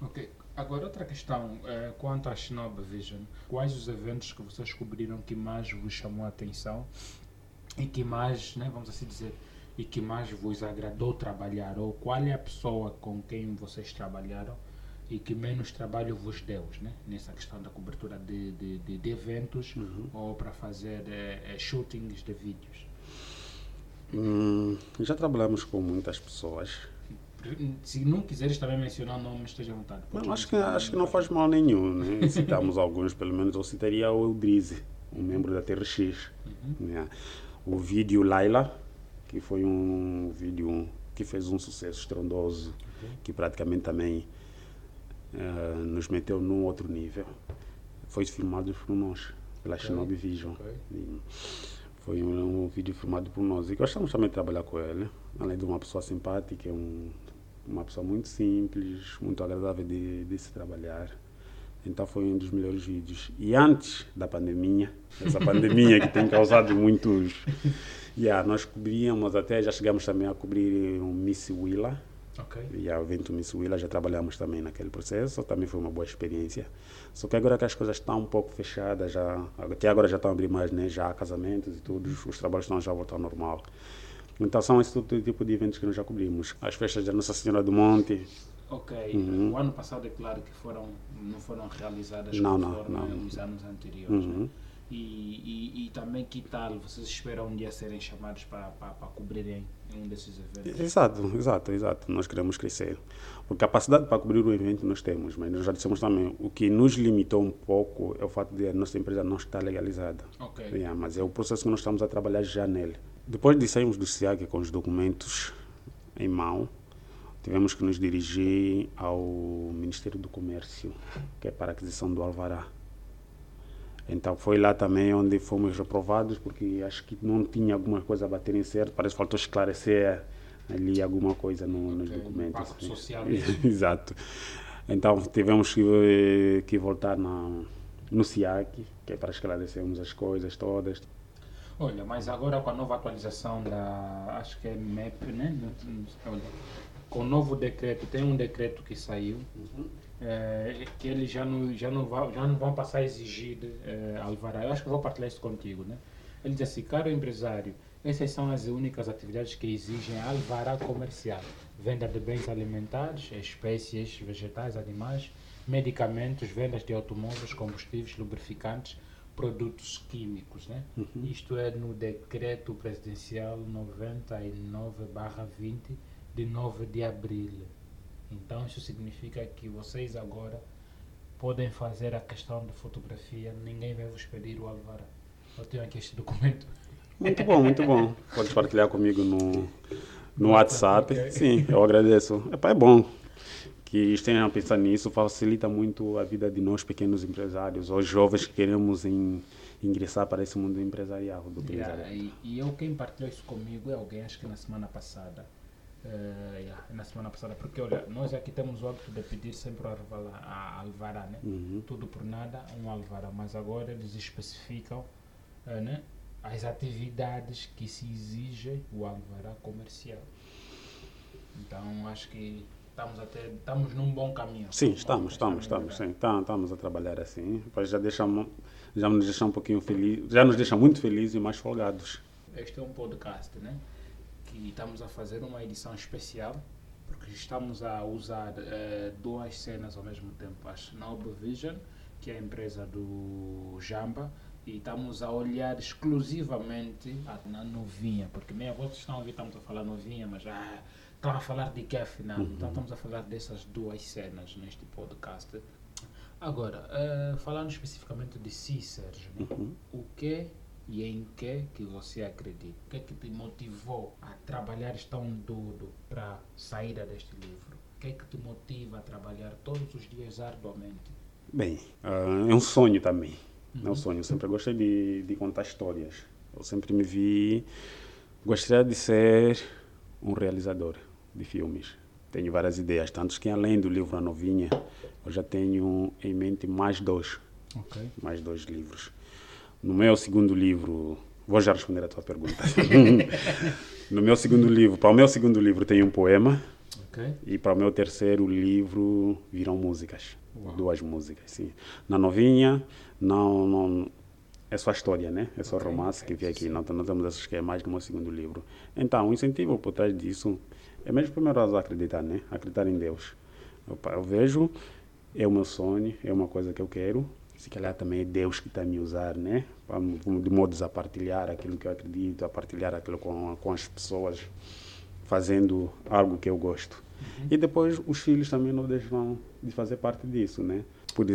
Ok. Agora, outra questão, é, quanto à Shinobi Vision, quais os eventos que vocês descobriram que mais vos chamou a atenção e que mais, né, vamos assim dizer, e que mais vos agradou trabalhar? Ou qual é a pessoa com quem vocês trabalharam e que menos trabalho vos deu, né? Nessa questão da cobertura de, de, de, de eventos uhum. ou para fazer é, shootings de vídeos? Hum, já trabalhamos com muitas pessoas se não quiseres também mencionar nomes, esteja à vontade. Não, acho que, acho que não faz mal nenhum. Né? Citamos alguns, pelo menos. Eu citaria o Eldrize, um membro da TRX. Uhum. Né? O vídeo Laila, que foi um vídeo que fez um sucesso estrondoso, uhum. que praticamente também uh, nos meteu num outro nível. Foi filmado por nós, pela okay. Shinobi Vision. Okay. Foi um, um, vídeo filmado por nós. E gostamos também de trabalhar com ele. Além de uma pessoa simpática, um, uma pessoa muito simples, muito agradável de, de se trabalhar. Então foi um dos melhores vídeos. E antes da pandemia, essa pandemia que tem causado muitos. Yeah, nós cobríamos até, já chegamos também a cobrir um Miss Willa. Ok. E o evento Miss Willa, já trabalhamos também naquele processo, também foi uma boa experiência. Só que agora que as coisas estão um pouco fechadas, já, até agora já estão a abrir mais, né? Já há casamentos e tudo, os trabalhos estão já a voltar ao normal. Então são esse tipo de eventos que nós já cobrimos. As festas da Nossa Senhora do Monte, Ok. Uhum. O ano passado é claro que foram, não foram realizadas não, não, foram não. os anos anteriores. Uhum. Né? E, e, e, também que tal vocês esperam um dia serem chamados para, para, para cobrirem um desses eventos? Exato, exato, exato. Nós queremos crescer. Porque capacidade para cobrir o evento nós temos, mas nós já dissemos também, o que nos limitou um pouco é o fato de a nossa empresa não estar legalizada. Ok. Yeah, mas é o processo que nós estamos a trabalhar já nele. Depois de sairmos do SIAG com os documentos em mão, tivemos que nos dirigir ao Ministério do Comércio, que é para a aquisição do Alvará. Então foi lá também onde fomos reprovados, porque acho que não tinha alguma coisa a bater em certo, parece que faltou esclarecer ali alguma coisa no, nos okay, documentos. Impacto social Exato. Então tivemos que, que voltar na, no SIAC, que é para esclarecermos as coisas todas. Olha, mas agora com a nova atualização da, acho que é MEP, né? Olha, com o novo decreto, tem um decreto que saiu, uhum. É, que eles já não, já, não vão, já não vão passar a exigir é, alvará. Eu acho que vou partilhar isso contigo, né? Ele diz assim, caro empresário, essas são as únicas atividades que exigem alvará comercial. Venda de bens alimentares, espécies, vegetais, animais, medicamentos, vendas de automóveis, combustíveis, lubrificantes, produtos químicos. Né? Uhum. Isto é no decreto presidencial 99-20 de 9 de abril. Então isso significa que vocês agora podem fazer a questão de fotografia, ninguém vai vos pedir o alvará. Eu tenho aqui este documento. Muito bom, muito bom. Pode partilhar comigo no, no WhatsApp. Okay. Sim, eu agradeço. Epá, é bom que estejam a pensar nisso, facilita muito a vida de nós pequenos empresários, ou jovens que queremos em, ingressar para esse mundo empresarial. Do yeah, e, e eu quem partilhou isso comigo é alguém, acho que na semana passada Uh, yeah, na semana passada, porque olha, nós aqui temos o hábito de pedir sempre a, a alvará, né? Uhum. Tudo por nada, um alvará, mas agora eles especificam uh, né? as atividades que se exige o alvará comercial. Então acho que estamos até estamos num bom caminho. Sim, estamos, estamos, estamos, sim, tá, estamos a trabalhar assim. Depois já deixamos, já nos deixa um pouquinho feliz, já nos deixa muito felizes e mais folgados. Este é um podcast, né? Que estamos a fazer uma edição especial, porque estamos a usar uh, duas cenas ao mesmo tempo. A Shinobi Vision, que é a empresa do Jamba, e estamos a olhar exclusivamente na novinha, porque meia volta estão a ouvir, estamos a falar novinha, mas ah, estão a falar de que afinal? Uhum. Então estamos a falar dessas duas cenas neste podcast. Agora, uh, falando especificamente de si, Sérgio, uhum. o que e em que que você acredita? O que é que te motivou a trabalhar tão duro para sair deste livro? O que é que te motiva a trabalhar todos os dias arduamente? Bem, uh, é um sonho também. Uhum. É um uhum. sonho. Eu sempre gostei de, de contar histórias. Eu sempre me vi. Gostaria de ser um realizador de filmes. Tenho várias ideias, tanto que além do livro A Novinha, eu já tenho em mente mais dois. Okay. Mais dois livros. No meu segundo livro, vou já responder a tua pergunta. no meu segundo livro, para o meu segundo livro tem um poema. Okay. E para o meu terceiro livro virão músicas. Uau. Duas músicas, sim. Na novinha, não, não é só história, né? É só okay. romance que vi aqui. Não, não temos essas que é mais do meu segundo livro. Então, o incentivo por trás disso é mesmo primeiro a acreditar, né? Acreditar em Deus. Eu, eu vejo, é o meu sonho, é uma coisa que eu quero se calhar também é Deus que está a me usar, né? De modos a partilhar aquilo que eu acredito, a partilhar aquilo com, com as pessoas, fazendo algo que eu gosto. Uhum. E depois os filhos também não deixam de fazer parte disso, né? Por,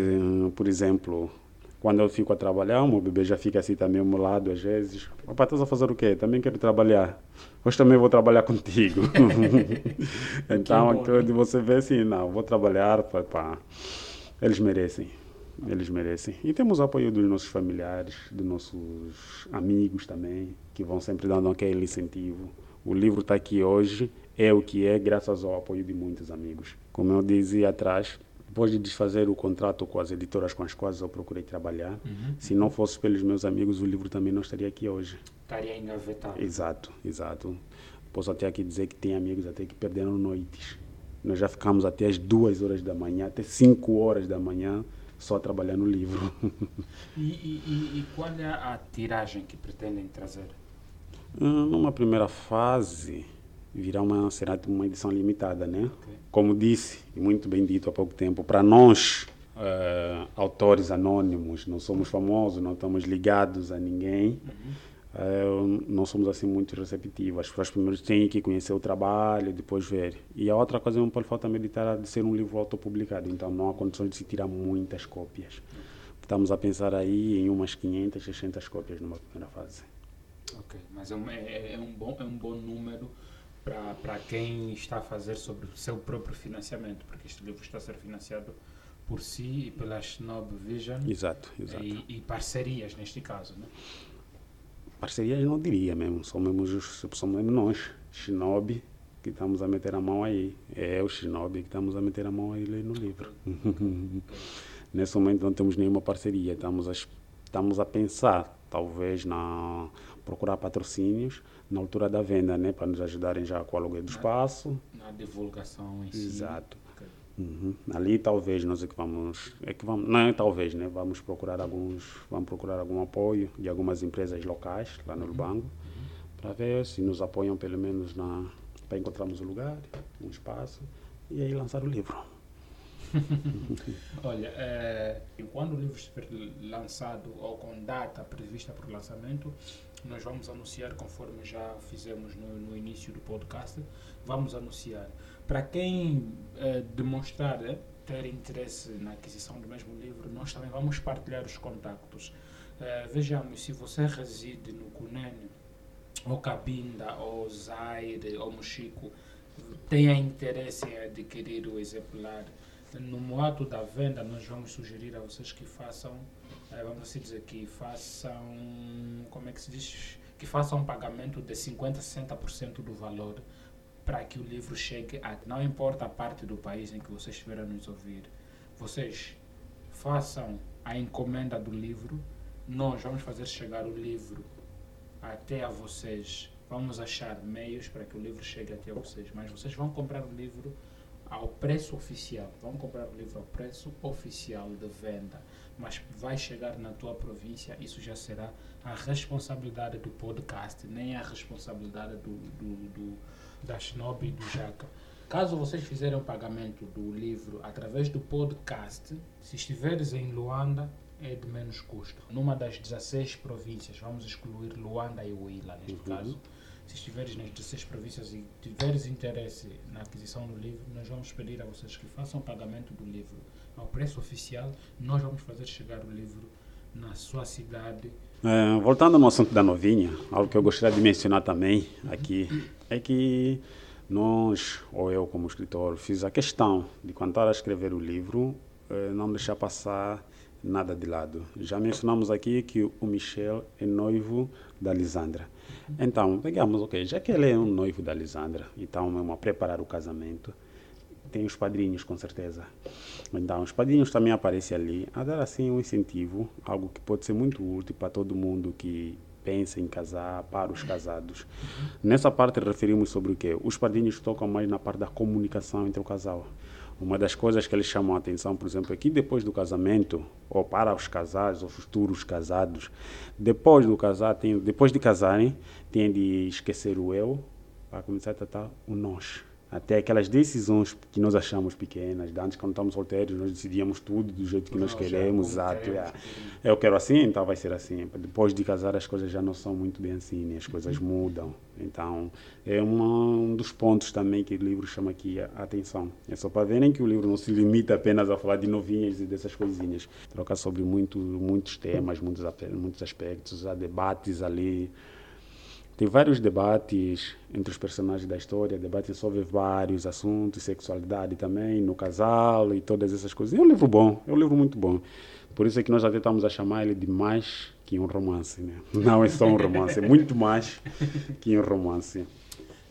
por exemplo, Quando eu fico a trabalhar, o meu bebê já fica assim também ao meu lado às vezes. Papai, estás a fazer o quê? Também quero trabalhar. Hoje também vou trabalhar contigo. então, bom, aquilo de você ver assim, não, vou trabalhar, pá, eles merecem. Eles merecem. E temos o apoio dos nossos familiares, dos nossos amigos também, que vão sempre dando aquele incentivo. O livro está aqui hoje, é o que é, graças ao apoio de muitos amigos. Como eu dizia atrás, depois de desfazer o contrato com as editoras com as quais eu procurei trabalhar, Uhum. se não fosse pelos meus amigos, o livro também não estaria aqui hoje. Estaria engavetado. Exato, exato. Posso até aqui dizer que tem amigos até que perderam noites. Nós já ficamos até as duas horas da manhã, até cinco horas da manhã, só trabalhar no livro. E, e, e, qual é a tiragem que pretendem trazer? Hum, Numa primeira fase, virá uma, será uma edição limitada, né? Ok. Como disse, e muito bem dito há pouco tempo, para nós, eh, autores anônimos, não somos famosos, não estamos ligados a ninguém, eh, não somos assim muito receptivos. As pessoas primeiro têm que conhecer o trabalho, depois ver. E a outra coisa não pode faltar meditar de ser um livro autopublicado, então não há condições de se tirar muitas cópias. Estamos a pensar aí em umas 500, 600 cópias numa primeira fase. Ok, mas é um, é, é um, bom, é um bom número para quem está a fazer sobre o seu próprio financiamento, porque este livro está a ser financiado por si e pela Snob Vision Exato, exato. e, e parcerias, neste caso. Né? Parcerias não diria mesmo, somos, os- somos nós, Shinobi, que estamos a meter a mão aí. É o Shinobi que estamos a meter a mão aí no livro. Nesse momento não temos nenhuma parceria, estamos a, es- estamos a pensar, talvez, na procurar patrocínios na altura da venda, né, para nos ajudarem já com o aluguel do espaço. Na divulgação em si. Exato. Uhum. Ali talvez nós é que vamos, é que vamos, não é talvez, né? Vamos procurar alguns, vamos procurar algum apoio de algumas empresas locais lá no Lubango, para ver se nos apoiam pelo menos na para encontrarmos o lugar, um espaço e aí lançar o livro. Olha, eh, quando o livro estiver lançado ou com data prevista para o lançamento, nós vamos anunciar, conforme já fizemos no, no início do podcast, vamos anunciar. Para quem eh, demonstrar eh, ter interesse na aquisição do mesmo livro, nós também vamos partilhar os contactos. Eh, vejamos, se você reside no Cunene, ou Cabinda, ou Zaire, ou Mochico, tenha interesse em adquirir o exemplar, no ato da venda nós vamos sugerir a vocês que façam, eh, vamos assim dizer, que façam, como é que se diz? Que façam um pagamento de 50% a 60% do valor para que o livro chegue a. Não importa a parte do país em que vocês estiverem a nos ouvir, vocês façam a encomenda do livro, nós vamos fazer chegar o livro até a vocês. Vamos achar meios para que o livro chegue até vocês, mas vocês vão comprar o livro ao preço oficial. Vão comprar o livro ao preço oficial de venda, mas vai chegar na tua província, isso já será a responsabilidade do podcast, nem a responsabilidade do, do, do da Shinobi e do Jaca. Caso vocês fizerem o pagamento do livro através do podcast, se estiveres em Luanda, é de menos custo. Numa das 16 províncias, vamos excluir Luanda e Huila, neste Uhum. caso. Se estiveres nas 16 províncias e tiveres interesse na aquisição do livro, nós vamos pedir a vocês que façam o pagamento do livro ao preço oficial. Nós vamos fazer chegar o livro na sua cidade. É, voltando no assunto da novinha, algo que eu gostaria de mencionar também aqui é que nós, ou eu como escritor, fiz a questão de quando estava a escrever o livro, eh, não deixar passar nada de lado. Já mencionamos aqui que o Michel é noivo da Lisandra. Então, digamos, ok, já que ele é um noivo da Lisandra, então vamos a preparar o casamento, tem os padrinhos, com certeza. Então, os padrinhos também aparecem ali a dar assim um incentivo, algo que pode ser muito útil para todo mundo que pensa em casar, para os casados. Nessa parte referimos sobre o quê? Os padrinhos tocam mais na parte da comunicação entre o casal. Uma das coisas que eles chamam a atenção, por exemplo, é que depois do casamento, ou para os casados, ou futuros casados, depois do casar, tem, depois de casarem, tem de esquecer o eu para começar a tratar o nós. Até aquelas decisões que nós achamos pequenas. Antes, quando estamos solteiros, nós decidíamos tudo do jeito que nós queremos. Exato. É. Eu quero assim, então vai ser assim. Depois de casar, as coisas já não são muito bem assim, né? as coisas uhum. mudam. Então, é uma, um dos pontos também que o livro chama aqui a atenção. É só para verem que o livro não se limita apenas a falar de novinhas e dessas coisinhas. Troca sobre muito, muitos temas, muitos, muitos aspectos, há debates ali tem vários debates entre os personagens da história, debatem sobre vários assuntos, sexualidade também, no casal e todas essas coisas. É um livro bom, é um livro muito bom. Por isso é que nós até estamos a chamar ele de mais que um romance. Né? Não é só um romance, é muito mais que um romance.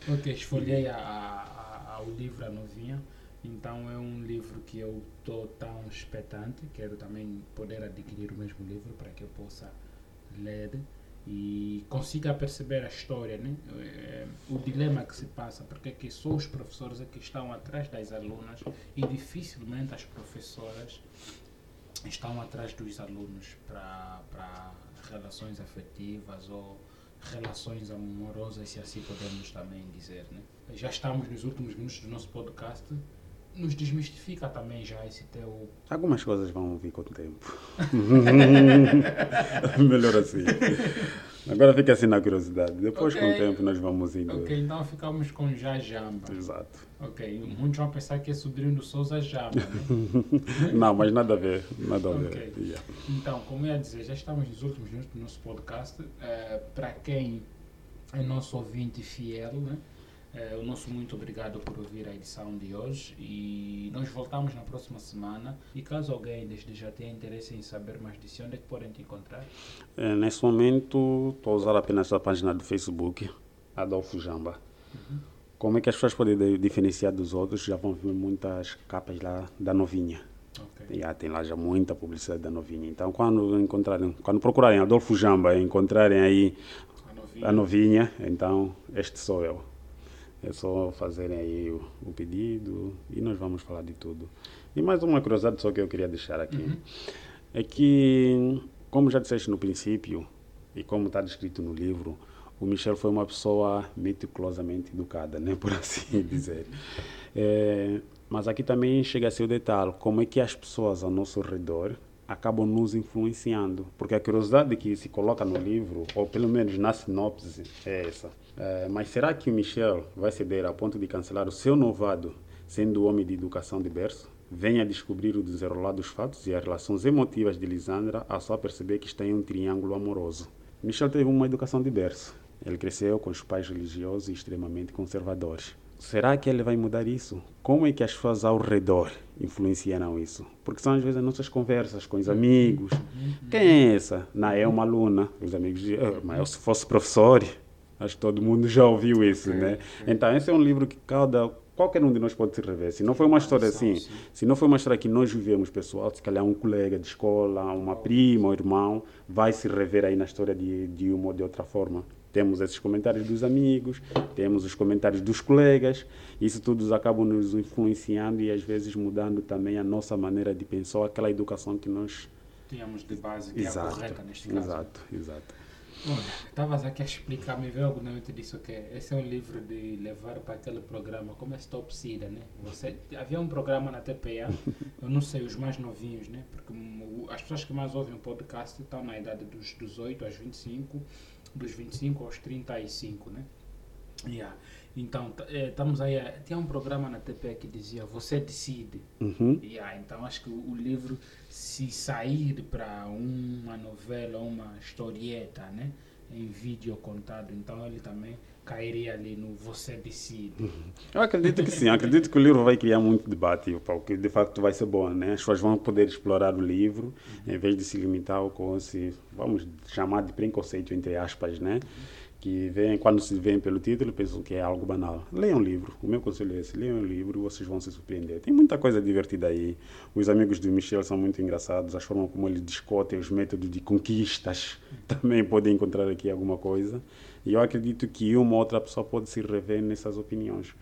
Ok, esfolhei a, a, o livro A Novinha. Então é um livro que eu estou tão expectante. Quero também poder adquirir o mesmo livro para que eu possa ler e consiga perceber a história, né? É, o dilema que se passa, porque é que só os professores é que estão atrás das alunas e dificilmente as professoras estão atrás dos alunos para relações afetivas ou relações amorosas, se assim podemos também dizer. Né? Já estamos nos últimos minutos do nosso podcast nos desmistifica também já esse teu. Algumas coisas vão vir com o tempo. Melhor assim. Agora fica assim na curiosidade. Depois, okay. com o tempo, nós vamos indo. Ok, então ficamos com Já Jamba. Exato. Ok, muitos vão pensar que é sobrinho do Souza Jamba, né? Não, mas nada a ver. Nada a ver. Okay. Yeah. Então, como eu ia dizer, já estamos nos últimos minutos do nosso podcast. Uh, Para quem é nosso ouvinte fiel, né? É, o nosso muito obrigado por ouvir a edição de hoje e nós voltamos na próxima semana. E caso alguém desde já tenha interesse em saber mais de si, onde é que podem te encontrar? É, nesse momento estou a usar apenas a página do Facebook, Adolfo Jamba. Uhum. Como é que as pessoas podem diferenciar dos outros? Já vão ver muitas capas lá da novinha. Okay. Já tem lá já muita publicidade da novinha. Então, quando encontrarem, quando procurarem Adolfo Jamba e encontrarem aí a novinha. a novinha, então este sou eu. É só fazerem aí o, o, pedido e nós vamos falar de tudo. E mais uma curiosidade só que eu queria deixar aqui. Uhum. É que, como já disseste no princípio, e como está descrito no livro, o Michel foi uma pessoa meticulosamente educada, né, por assim dizer. É, mas aqui também chega a ser o detalhe, como é que as pessoas ao nosso redor acabam nos influenciando. Porque a curiosidade que se coloca no livro, ou pelo menos na sinopse, é essa. É, mas será que o Michel vai ceder a ponto de cancelar o seu novado, sendo homem de educação de berço? Venha descobrir o desenrolar dos fatos e as relações emotivas de Lisandra ao só perceber que está em um triângulo amoroso. Michel teve uma educação de berço. Ele cresceu com os pais religiosos e extremamente conservadores. Será que ele vai mudar isso? Como é que as pessoas ao redor influenciaram isso? Porque são às vezes as nossas conversas com os amigos. Quem é essa? Não, é uma aluna. Os amigos dizem, oh, mas eu se fosse professor, acho que todo mundo já ouviu isso, né? Então, esse é um livro que cada qualquer um de nós pode se rever. Se não foi uma história assim, se não foi uma história que nós vivemos, pessoal, se calhar um colega de escola, uma prima, um irmão, vai se rever aí na história de, de uma ou de outra forma. Temos esses comentários dos amigos, temos os comentários dos colegas, isso tudo acaba nos influenciando e às vezes mudando também a nossa maneira de pensar, aquela educação que nós tínhamos de base, que exato, é a correta neste caso. Exato, exato. Olha, estavas aqui a explicar, me veio algo na mente disso que esse é um livro de levar para aquele programa, como é Stop Sida, né? Você, havia um programa na TPA, eu não sei, os mais novinhos, né? Porque as pessoas que mais ouvem o podcast estão na idade dos 18 aos 25, dos 25 aos 35, né? Yeah. Então, é, estamos aí. tinha um programa na TP que dizia Você decide. Uhum. Yeah, então, acho que o, o livro, se sair para uma novela, uma historieta, né? Em vídeo contado, então ele também cairia ali no Você decide. Uhum. Eu acredito que sim. acredito que o livro vai criar muito debate, porque de facto vai ser bom, né? As pessoas vão poder explorar o livro, uhum. em vez de se limitar ao com esse, vamos chamar de preconceito, entre aspas, né? Uhum que vem, quando se vêem pelo título pensam que é algo banal. Leiam um livro. O meu conselho é esse. Leiam um livro vocês vão se surpreender. Tem muita coisa divertida aí. Os amigos do Michel são muito engraçados. A forma como ele discutem os métodos de conquistas também podem encontrar aqui alguma coisa. E eu acredito que uma ou outra pessoa pode se rever nessas opiniões.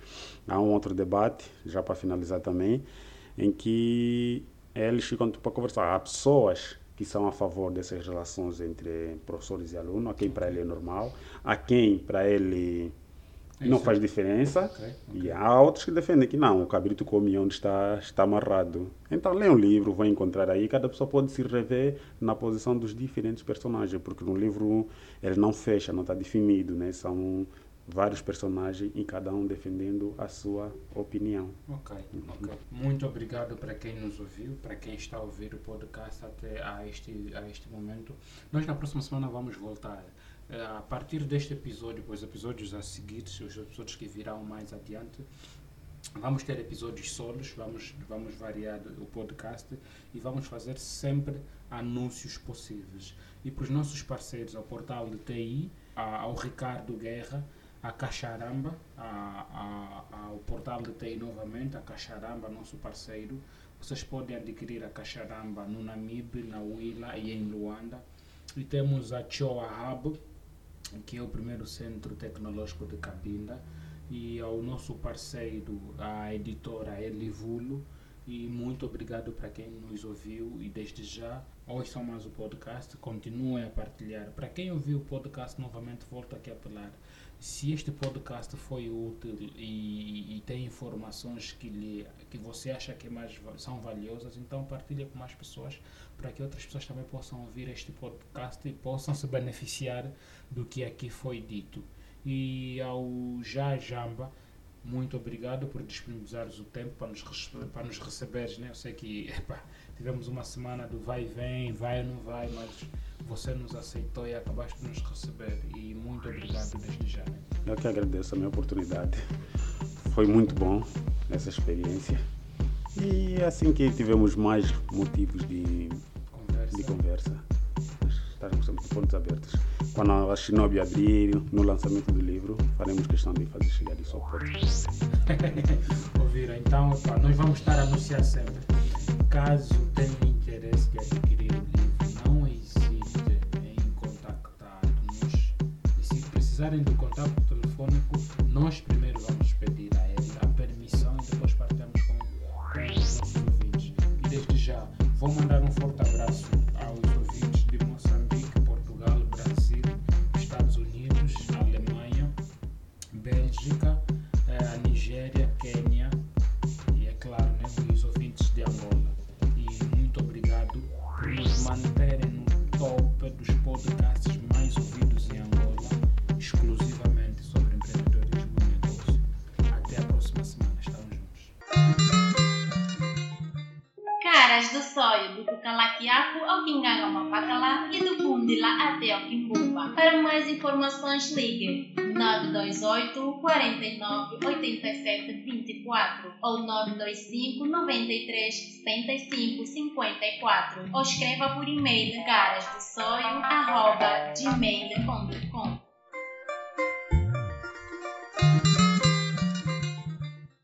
Há um outro debate, já para finalizar também, em que eles ficam para conversar. Há pessoas que são a favor dessas relações entre professores e alunos, a quem para ele é normal, a quem para ele e não faz diferença. Ok, E há outros que defendem que não, o cabrito come onde está, está amarrado. Então leia um livro, vão encontrar aí, cada pessoa pode se rever na posição dos diferentes personagens, porque no livro ele não fecha, não está definido, né? São vários personagens e cada um defendendo a sua opinião. Ok, ok. Muito obrigado para quem nos ouviu, para quem está a ouvir o podcast até a este, a este momento. Nós na próxima semana vamos voltar. Eh, A partir deste episódio, os episódios a seguir, os episódios que virão mais adiante, vamos ter episódios solos, vamos, vamos variar o podcast e vamos fazer sempre anúncios possíveis. E para os nossos parceiros, ao portal de TI, ao Ricardo Guerra, a Caixaramba, a, a, ao portal de TI novamente, a Caixaramba, nosso parceiro. Vocês podem adquirir a Caixaramba no Namibe, na Willa e em Luanda. E temos a Choa Hub, que é o primeiro centro tecnológico de Cabinda, e ao nosso parceiro, a editora Elivulo. E muito obrigado para quem nos ouviu e desde já ouçam mais o podcast, continuem a partilhar. Para quem ouviu o podcast novamente, volto aqui a apelar. Se este podcast foi útil e, e tem informações que, lhe, que você acha que é mais, são valiosas, então partilhe com mais pessoas para que outras pessoas também possam ouvir este podcast e possam se beneficiar do que aqui foi dito. E ao Já Jamba, muito obrigado por disponibilizares o tempo para nos, para nos receberes. Né? Eu sei que epá, tivemos uma semana do vai e vem, vai ou não vai, mas você nos aceitou e acabaste de nos receber. E muito obrigado desde já. Eu que agradeço a minha oportunidade. Foi muito bom essa experiência. E é assim que tivemos mais motivos de, Conversa. de conversa, nós estarmos sempre de pontos abertos. Quando a Shinobi abrir no lançamento do livro, faremos questão de fazer chegar isso ao porto. Ouviram? Então, epá, nós vamos estar a anunciar sempre. Caso tenham interesse de adquirir o livro, não hesite em contactar-nos. E se precisarem do 24 ou 925 93 75 54 ou escreva por e-mail gmail.com